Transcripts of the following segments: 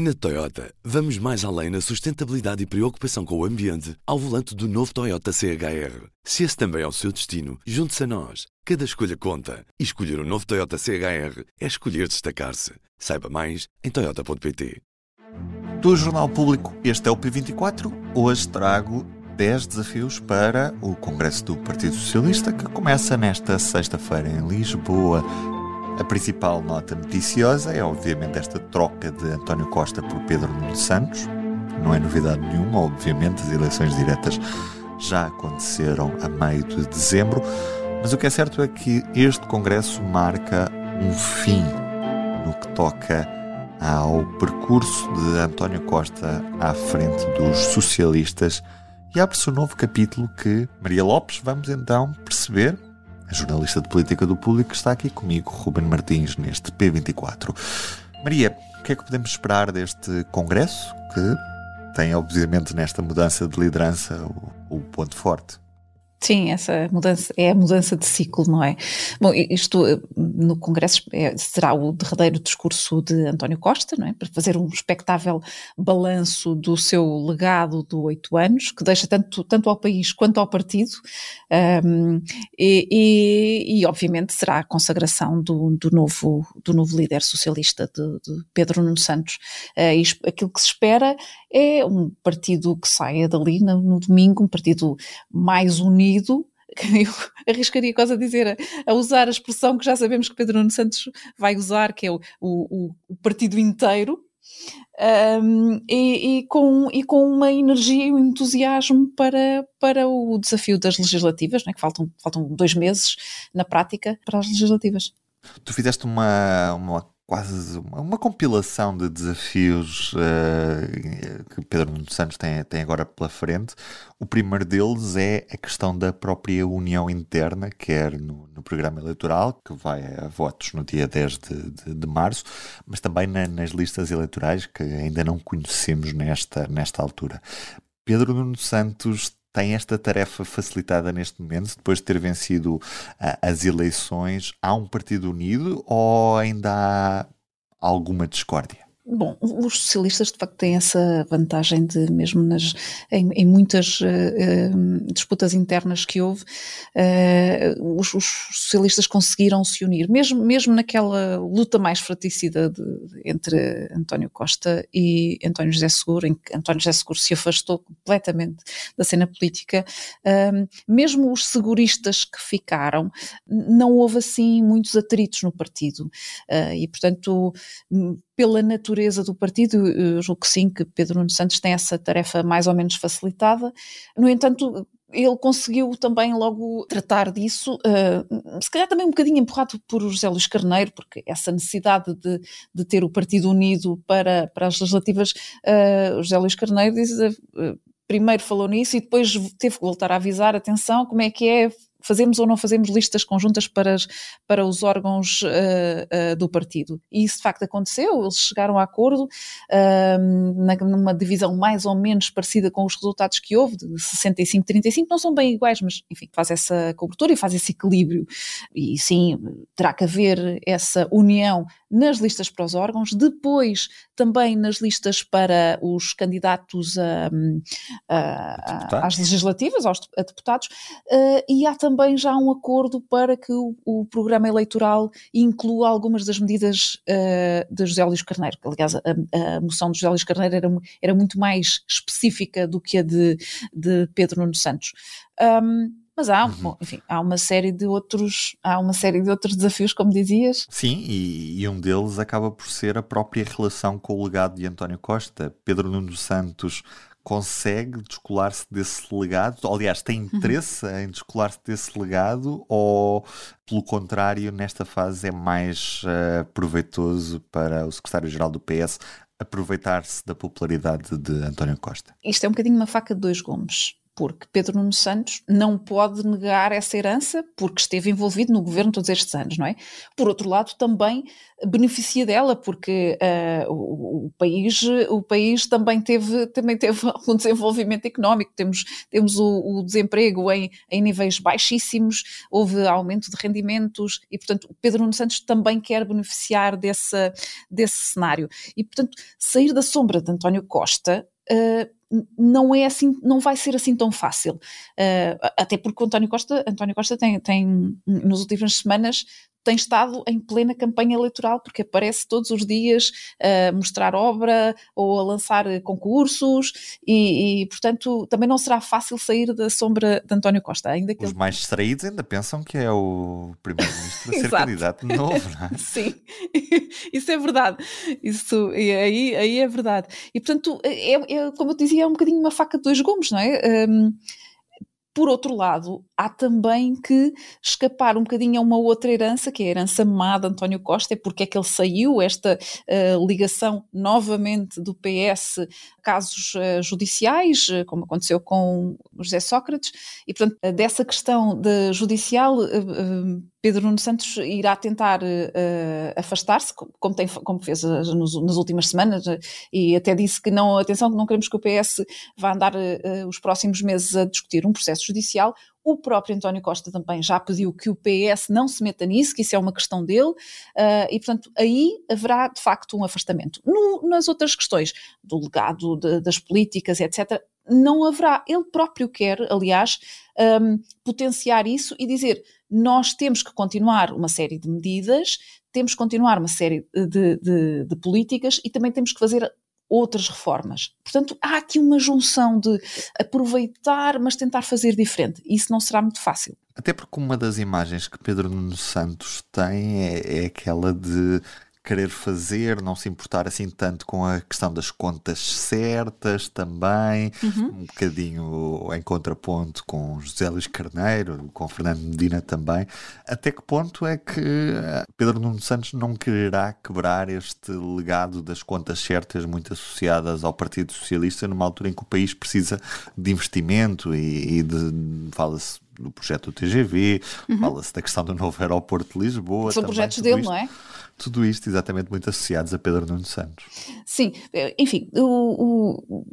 Na Toyota, vamos mais além na sustentabilidade e preocupação com o ambiente ao volante do novo Toyota CHR. Se esse também é o seu destino, junte-se a nós. Cada escolha conta. E escolher o um novo Toyota CHR é escolher destacar-se. Saiba mais em Toyota.pt. Do Jornal Público, este é o P24. Hoje trago 10 desafios para o Congresso do Partido Socialista que começa nesta sexta-feira em Lisboa. A principal nota noticiosa é, obviamente, esta troca de António Costa por Pedro Nuno Santos. Não é novidade nenhuma, obviamente, as eleições diretas já aconteceram a meio de dezembro, mas o que é certo é que este Congresso marca um fim no que toca ao percurso de António Costa à frente dos socialistas e abre-se um novo capítulo que, Maria Lopes, vamos então perceber a jornalista de política do público, está aqui comigo, Ruben Martins, neste P24. Maria, o que é que podemos esperar deste congresso que tem, obviamente, nesta mudança de liderança o, o ponto forte? Sim, essa mudança é a mudança de ciclo, não é? Bom, isto eh, no Congresso é, será o derradeiro discurso de António Costa, não é? Para fazer um espectável balanço do seu legado de oito anos, que deixa tanto, tanto ao país quanto ao partido, um, e, e, e, obviamente será a consagração do, do, novo, do novo líder socialista, de, de Pedro Nuno Santos. Uh, aquilo que se espera é um partido que saia dali no, no domingo, um partido mais unido, eu arriscaria quase a dizer, a, usar a expressão que já sabemos que Pedro Nuno Santos vai usar, que é o, o, o partido inteiro, um, e, e, com, e com uma energia e um entusiasmo para, para o desafio das legislativas, né, que faltam, faltam dois meses na prática para as legislativas. Tu fizeste uma, uma quase uma compilação de desafios uh, que Pedro Nuno Santos tem, tem agora pela frente. O primeiro deles é a questão da própria união interna, quer no, no programa eleitoral, que vai a votos no dia 10 de, de, de março, mas também na, nas listas eleitorais, que ainda não conhecemos nesta, nesta altura. Pedro Nuno Santos tem esta tarefa facilitada neste momento, depois de ter vencido uh, as eleições? Há um partido unido ou ainda há alguma discórdia? Bom, os socialistas de facto têm essa vantagem de, mesmo nas, em, em muitas uh, disputas internas que houve, uh, os, os, socialistas conseguiram se unir, mesmo, mesmo naquela luta mais fraticida de, entre António Costa e António José Seguro, em que António José Seguro se afastou completamente da cena política, mesmo os seguristas que ficaram, não houve assim muitos atritos no partido, e portanto pela natureza do partido, eu julgo que sim, que Pedro Nuno Santos tem essa tarefa mais ou menos facilitada. No entanto, ele conseguiu também logo tratar disso, uh, se calhar também um bocadinho empurrado por José Luís Carneiro, porque essa necessidade de, de ter o partido unido para, para as legislativas, uh, José Luís Carneiro diz, uh, primeiro falou nisso e depois teve que voltar a avisar, atenção, como é que é fazemos ou não fazemos listas conjuntas para, as, para os órgãos uh, uh, do partido. E isso de facto aconteceu, eles chegaram a acordo uh, na, numa divisão mais ou menos parecida com os resultados que houve, de 65-35, não são bem iguais, mas enfim, faz essa cobertura e faz esse equilíbrio. E sim, terá que haver essa união nas listas para os órgãos, depois também nas listas para os candidatos a, a, às legislativas, aos, a deputados, uh, e há também já um acordo para que o, o programa eleitoral inclua algumas das medidas uh, de José Luís Carneiro, que aliás a, a, moção de José Luís Carneiro era, era muito mais específica do que a de, de Pedro Nuno Santos. Um, mas há, uhum. enfim, há uma série de outros, há uma série de outros desafios, como dizias. Sim, e, e um deles acaba por ser a própria relação com o legado de António Costa. Pedro Nuno Santos consegue descolar-se desse legado? Aliás, tem uhum. interesse uhum. em descolar-se desse legado ou, pelo contrário, nesta fase é mais uh, proveitoso para o secretário-geral do PS aproveitar-se da popularidade de António Costa? Isto é um bocadinho uma faca de dois gumes porque Pedro Nuno Santos não pode negar essa herança porque esteve envolvido no governo todos estes anos, não é? Por outro lado, também beneficia dela porque uh, o, o, país, o país também teve, também teve um desenvolvimento económico, temos, temos o, o desemprego em, em níveis baixíssimos, houve aumento de rendimentos e, portanto, Pedro Nuno Santos também quer beneficiar desse, desse cenário. E, portanto, sair da sombra de António Costa uh, não é assim, não vai ser assim tão fácil. Uh, até porque o António Costa, António Costa tem, tem, nas últimas semanas, tem estado em plena campanha eleitoral, porque aparece todos os dias a mostrar obra ou a lançar concursos, e, e portanto também não será fácil sair da sombra de António Costa. Ainda que Os ele... mais distraídos ainda pensam que é o primeiro-ministro a ser candidato de novo, não é? Sim, isso é verdade. Isso, aí, aí é verdade. E portanto, é, é, como eu dizia, é um bocadinho uma faca de dois gumes, não é? Um, por outro lado, há também que escapar um bocadinho a uma outra herança, que é a herança má de António Costa, é porque é que ele saiu, esta uh, ligação novamente do PS, casos uh, judiciais, uh, como aconteceu com José Sócrates, e portanto, dessa questão de judicial, Pedro Nuno Santos irá tentar afastar-se, como, tem, como fez nos, nas últimas semanas, e até disse que não, atenção, que não queremos que o PS vá andar os próximos meses a discutir um processo judicial. O próprio António Costa também já pediu que o PS não se meta nisso, que isso é uma questão dele, uh, e portanto aí haverá de facto um afastamento. No, nas outras questões, do legado de, das políticas, etc., não haverá. Ele próprio quer, aliás, um, potenciar isso e dizer: nós temos que continuar uma série de medidas, temos que continuar uma série de, de, de políticas e também temos que fazer outras reformas. Portanto, há aqui uma junção de aproveitar, mas tentar fazer diferente. Isso não será muito fácil. Até porque uma das imagens que Pedro Nuno Santos tem é, é aquela de querer fazer, não se importar assim tanto com a questão das contas certas também, uhum. um bocadinho em contraponto com José Luís Carneiro, com Fernando Medina também. Até que ponto é que eh, Pedro Nuno Santos não quererá quebrar este legado das contas certas muito associadas ao Partido Socialista numa altura em que o país precisa de investimento e, e de fala-se do projeto do TGV, uhum. fala-se da questão do novo aeroporto de Lisboa. São também, projetos dele, isto. não é? tudo isto exatamente muito associados a Pedro Nuno Santos. Sim, enfim, o, o,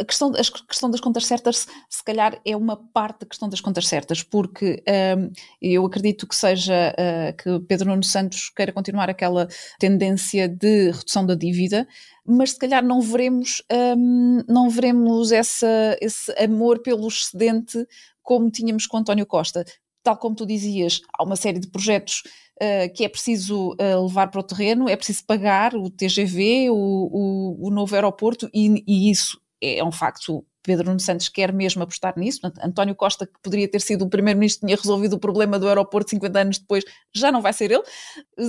a, questão, a questão das contas certas, se calhar, é uma parte da questão das contas certas, porque um, eu acredito que seja uh, que Pedro Nuno Santos queira continuar aquela tendência de redução da dívida, mas se calhar não veremos, um, não veremos essa, esse amor pelo excedente como tínhamos com António Costa. Tal como tu dizias, há uma série de projetos uh, que é preciso uh, levar para o terreno, é preciso pagar o TGV, o, o, o novo aeroporto, e, e isso é um facto Pedro Nuno Santos quer mesmo apostar nisso. António Costa, que poderia ter sido o primeiro-ministro, tinha resolvido o problema do aeroporto 50 anos depois, já não vai ser ele.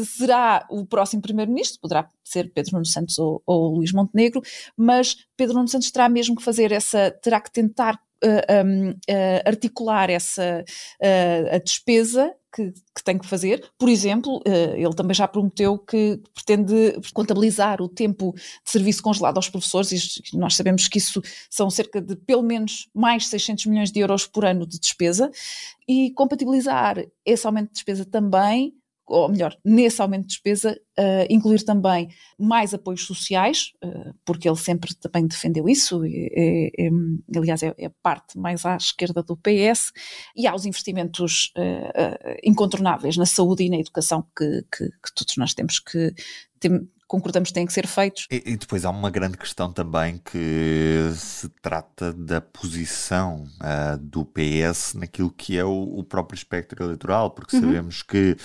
Será o próximo primeiro-ministro, poderá ser Pedro Nuno Santos ou, ou Luís Montenegro, mas Pedro Nuno Santos terá mesmo que fazer essa, terá que tentar uh, uh, articular essa uh, a despesa que, que, tem que fazer. Por exemplo, ele também já prometeu que pretende contabilizar o tempo de serviço congelado aos professores, e nós sabemos que isso são cerca de pelo menos mais 600 milhões de euros por ano de despesa, e compatibilizar esse aumento de despesa também ou melhor, nesse aumento de despesa, uh, incluir também mais apoios sociais, uh, porque ele sempre também defendeu isso, é, é, aliás, é, é, a parte mais à esquerda do PS, e há os investimentos uh, incontornáveis na saúde e na educação que, que, que todos nós temos que. Tem, concordamos que têm que ser feitos. E, e, depois há uma grande questão também que se trata da posição do PS naquilo que é o, o próprio espectro eleitoral, porque uhum. sabemos que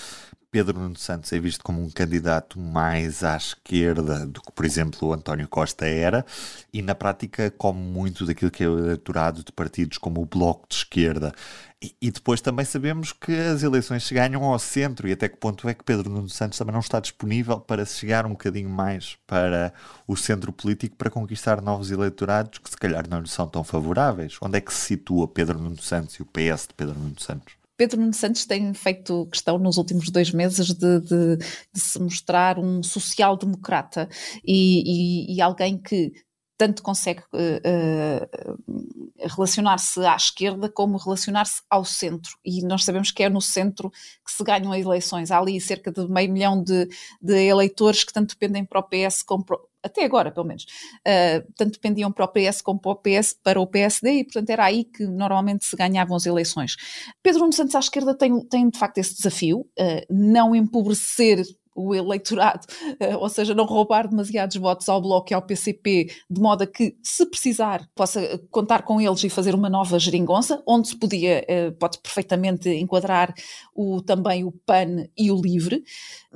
Pedro Nuno Santos é visto como um candidato mais à esquerda do que, por exemplo, o António Costa era, e na prática come muito daquilo que é o eleitorado de partidos como o Bloco de Esquerda. E, e, depois também sabemos que as eleições se ganham ao centro e até que ponto é que Pedro Nuno Santos também não está disponível para chegar um bocadinho mais para o centro político para conquistar novos eleitorados que se calhar não lhe são tão favoráveis. Onde é que se situa Pedro Nuno Santos e o PS de Pedro Nuno Santos? Pedro Nuno Santos tem feito questão nos últimos dois meses de, de, de se mostrar um social-democrata e, e, e alguém que tanto consegue uh, uh, relacionar-se à esquerda como relacionar-se ao centro. E nós sabemos que é no centro que se ganham as eleições. Há ali cerca de meio milhão de, de eleitores que tanto dependem para o PS como para, até agora, pelo menos, uh, tanto dependiam para o PS como para o, PS, para o PSD e, portanto, era aí que normalmente se ganhavam as eleições. Pedro Nuno Santos à esquerda tem, tem de facto esse desafio, uh, não empobrecer o eleitorado, uh, ou seja, não roubar demasiados votos ao Bloco e ao PCP, de modo a que, se precisar, possa contar com eles e fazer uma nova geringonça, onde se podia, pode perfeitamente enquadrar o, também o PAN e o LIVRE,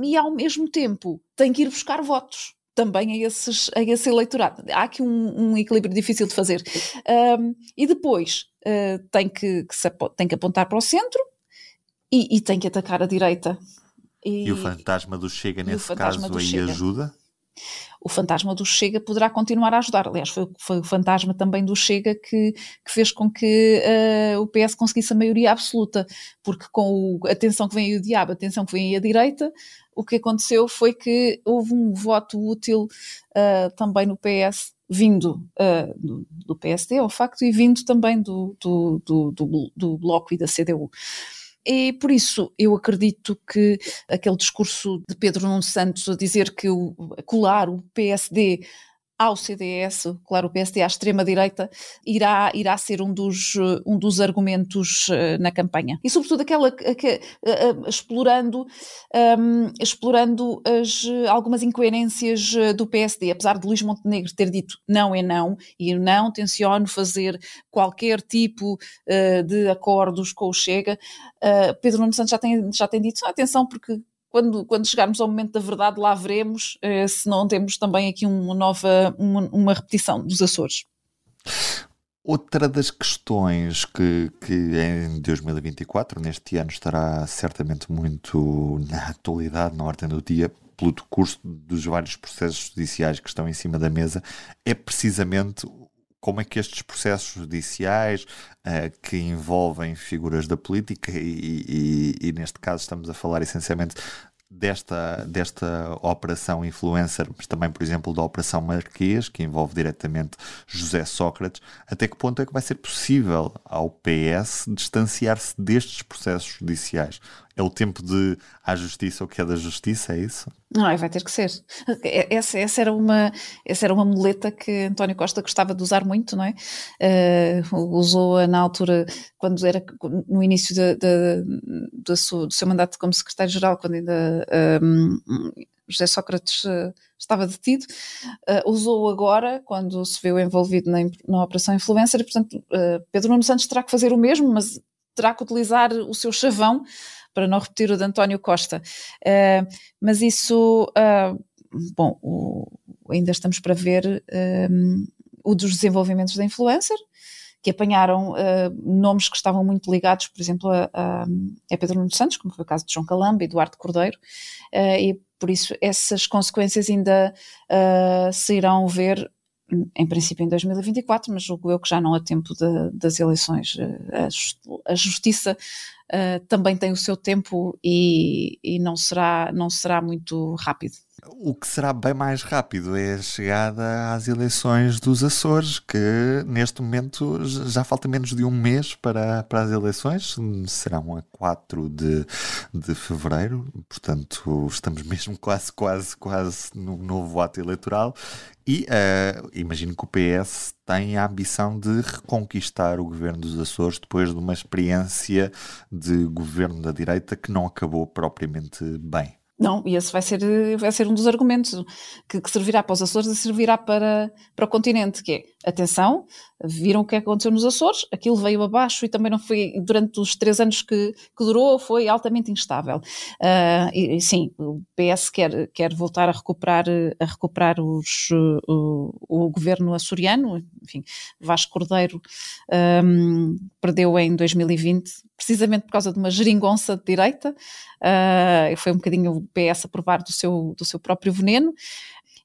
e ao mesmo tempo tem que ir buscar votos também a, esses, a esse eleitorado. Há aqui um, um equilíbrio difícil de fazer. Um, e depois uh, tem, que, que se, tem que apontar para o centro e, e tem que atacar a direita. E, e o fantasma do Chega, nesse caso, aí Chega. ajuda? O fantasma do Chega poderá continuar a ajudar. Aliás, foi, foi o fantasma também do Chega que, que fez com que uh, o PS conseguisse a maioria absoluta, porque com a tensão que vem aí o diabo, a tensão que vem aí a direita, o que aconteceu foi que houve um voto útil uh, também no PS, vindo uh, do, do, PSD, ao facto, e vindo também do, do, do, do Bloco e da CDU. E por isso eu acredito que aquele discurso de Pedro Nuno Santos a dizer que o, colar o PSD ao CDS, claro, o PSD à extrema-direita, irá, irá ser um dos, um dos argumentos uh, na campanha. E, sobretudo, aquela que, uh, uh, explorando, um, explorando as, algumas incoerências do PSD. Apesar de Luís Montenegro ter dito não é não, e não tenciono fazer qualquer tipo de acordos com o Chega, Pedro Nuno Santos já tem, já tem dito, atenção, porque quando, quando chegarmos ao momento da verdade, lá veremos eh, se não temos também aqui uma nova, uma, uma repetição dos Açores. Outra das questões que, que em 2024, neste ano, estará certamente muito na atualidade, na ordem do dia, pelo decurso dos vários processos judiciais que estão em cima da mesa, é precisamente como é que estes processos judiciais uh, que envolvem figuras da política, e, e, e, neste caso estamos a falar essencialmente desta, desta operação influencer, mas também, por exemplo, da operação Marquês, que envolve diretamente José Sócrates, até que ponto é que vai ser possível ao PS distanciar-se destes processos judiciais? É o tempo de à justiça o que é da justiça, é isso? Não, vai ter que ser. Essa, essa, era uma, essa era uma muleta que António Costa gostava de usar muito, não é? Uh, Usou-a na altura, quando era no início de, de, de, do, seu, mandato como secretário-geral, quando ainda um, José Sócrates uh, estava detido, uh, usou agora, quando se viu envolvido na, na Operação Influencer, e, portanto, Pedro Nuno Santos terá que fazer o mesmo, mas terá que utilizar o seu chavão para não repetir o de António Costa. Uh, mas isso, uh, bom, o, ainda estamos para ver um, o dos desenvolvimentos da influencer, que apanharam uh, nomes que estavam muito ligados, por exemplo, a, a, a, Pedro Nuno Santos, como foi o caso de João Calamba e Eduardo Cordeiro, e por isso essas consequências ainda se irão ver em princípio em 2024, mas julgo eu que já não há tempo de, das eleições. A, a justiça uh, também tem o seu tempo e, e, não, será, não será muito rápido. O que será bem mais rápido é a chegada às eleições dos Açores, que neste momento já falta menos de um mês para, para as eleições, serão a 4 de, de fevereiro, portanto estamos mesmo quase, quase, quase no novo ato eleitoral e uh, imagino que o PS tem a ambição de reconquistar o governo dos Açores depois de uma experiência de governo da direita que não acabou propriamente bem. Não, e esse vai ser, vai ser um dos argumentos que, que, servirá para os Açores e servirá para, para o continente, que é, atenção, viram o que aconteceu nos Açores, aquilo veio abaixo e também não foi, durante os três anos que, que durou, foi altamente instável. Uh, e, sim, o PS quer, quer voltar a recuperar, a recuperar os, o, o governo açoriano, enfim, Vasco Cordeiro um, perdeu em 2020, precisamente por causa de uma geringonça de direita, uh, foi um bocadinho o PS a provar do seu, do seu próprio veneno,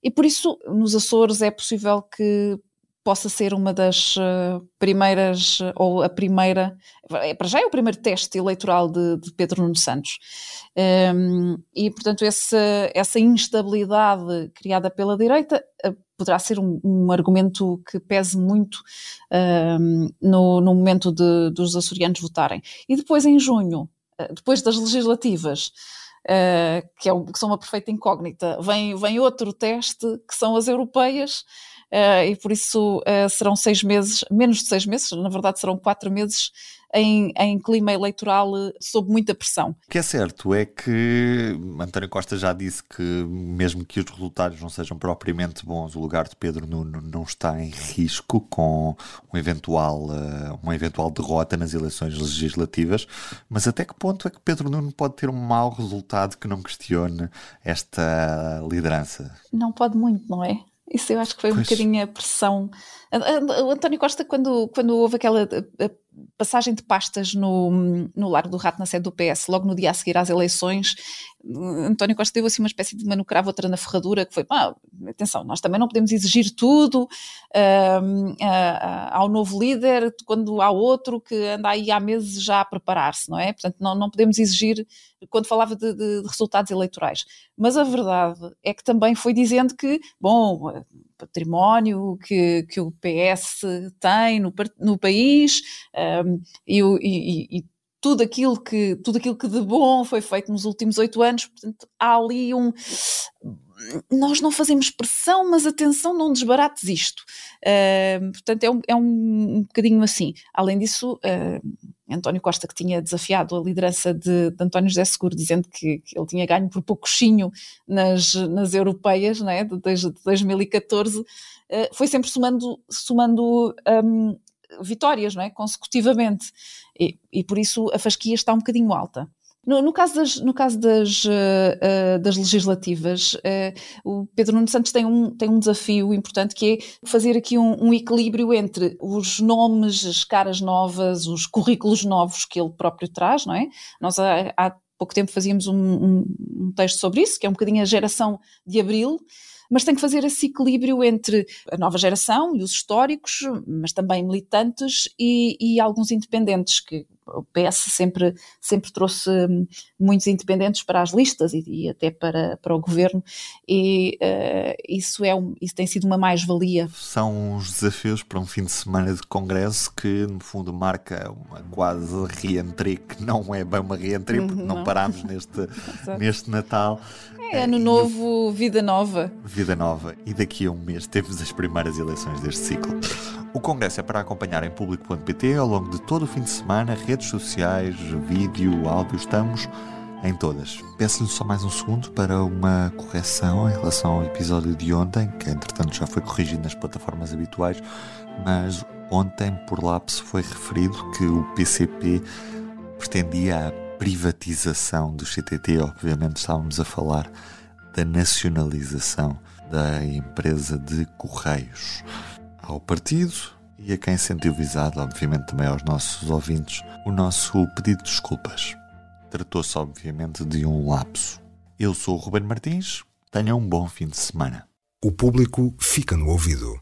e por isso nos Açores é possível que possa ser uma das uh, primeiras, ou a primeira, é, para já é o primeiro teste eleitoral de, de Pedro Nuno Santos. Um, e, portanto, esse, essa instabilidade criada pela direita uh, poderá ser um, um, argumento que pese muito um, no, no, momento de, dos açorianos votarem. E depois, em junho, depois das legislativas, Uh, que, é que, são uma perfeita incógnita. Vem, vem outro teste, que são as europeias, e por isso uh, serão seis meses, menos de seis meses, na verdade serão quatro meses em, em, clima eleitoral sob muita pressão. O que é certo é que António Costa já disse que, mesmo que os resultados não sejam propriamente bons, o lugar de Pedro Nuno não está em risco com um eventual, uma eventual derrota nas eleições legislativas. Mas até que ponto é que Pedro Nuno pode ter um mau resultado que não questione esta liderança? Não pode muito, não é? Isso eu acho que foi pois. um bocadinho a pressão. O António Costa, quando, quando houve aquela passagem de pastas no, no Largo do Rato, na sede do PS, logo no dia a seguir às eleições, António Costa deu assim uma espécie de mano cravo, outra na ferradura, que foi, ah, atenção, nós também não podemos exigir tudo uh, uh, ao novo líder, quando há outro que anda aí há meses já a preparar-se, não é? Portanto, não, não podemos exigir, quando falava de, de, de resultados eleitorais. Mas a verdade é que também foi dizendo que, bom, património que, que o PS tem no, no país um, e, e, e, tudo aquilo que tudo aquilo que de bom foi feito nos últimos oito anos, portanto há ali um nós não fazemos pressão, mas atenção, não desbarates isto. Uh, portanto, é um, é um, um bocadinho assim. Além disso, uh, António Costa, que tinha desafiado a liderança de, de António José Seguro, dizendo que, que, ele tinha ganho por pouquinho nas, nas europeias né, de, de 2014, uh, foi sempre somando, somando um, vitórias não é, consecutivamente. E, e por isso a fasquia está um bocadinho alta. No, no, caso das, no caso das, uh, das legislativas, uh, o Pedro Nuno Santos tem um, tem um desafio importante que é fazer aqui um, um, equilíbrio entre os nomes, as caras novas, os currículos novos que ele próprio traz, não é? Nós há, há pouco tempo fazíamos um, um, texto sobre isso, que é um bocadinho a geração de Abril, mas tem que fazer esse equilíbrio entre a nova geração e os históricos, mas também militantes e, e alguns independentes que o PS sempre, sempre trouxe hum, muitos independentes para as listas e, e até para, para o governo, e uh, isso, é um, isso tem sido uma mais-valia. São os desafios para um fim de semana de congresso que, no fundo, marca uma quase reentrée, que não é bem uma reentrée, porque não, não parámos neste, neste Natal. É ano novo, vida nova. Vida nova. E daqui a um mês temos as primeiras eleições deste ciclo. O congresso é para acompanhar em público.pt ao longo de todo o fim de semana, redes sociais, vídeo, áudio, estamos em todas. Peço-lhe só mais um segundo para uma correção em relação ao episódio de ontem, que entretanto já foi corrigido nas plataformas habituais, mas ontem por lapso foi referido que o PCP pretendia a privatização do CTT. Obviamente estávamos a falar da nacionalização da empresa de Correios ao partido e a quem sentiu visado, obviamente também aos nossos ouvintes, o nosso pedido de desculpas. Tratou-se, obviamente, de um lapso. Eu sou o Ruben Martins, tenham um bom fim de semana. O público fica no ouvido.